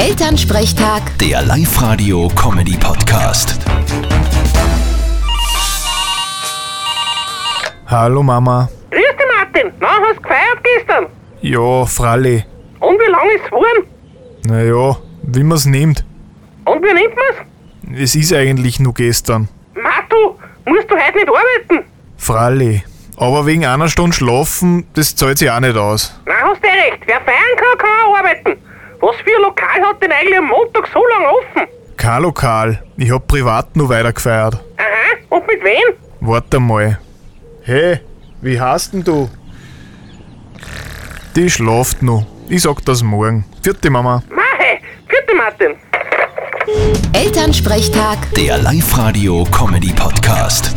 Elternsprechtag, Der Live-Radio-Comedy-Podcast. Hallo Mama. Grüß dich, Martin. Na, hast du gefeiert gestern? Ja, Fralli. Und wie lange ist es geworden? Naja, wie man's nimmt. Und wie nimmt man's? Es ist eigentlich nur gestern. Ma, du, musst du heute nicht arbeiten? Fralli. Aber wegen einer Stunde schlafen, das zahlt sich auch nicht aus. Na, hast du eh recht. Wer feiern kann, kann auch arbeiten. Für ein Lokal hat denn eigentlich am Montag so lange offen? Kein Lokal. Ich hab privat nur weiter gefeiert. Aha, und mit wem? Warte mal. Hey, wie heißt denn du? Die schlaft noch. Ich sag das morgen. Vierte Mama. Ma, hey, vierte Martin. Elternsprechtag. Der Live-Radio-Comedy-Podcast.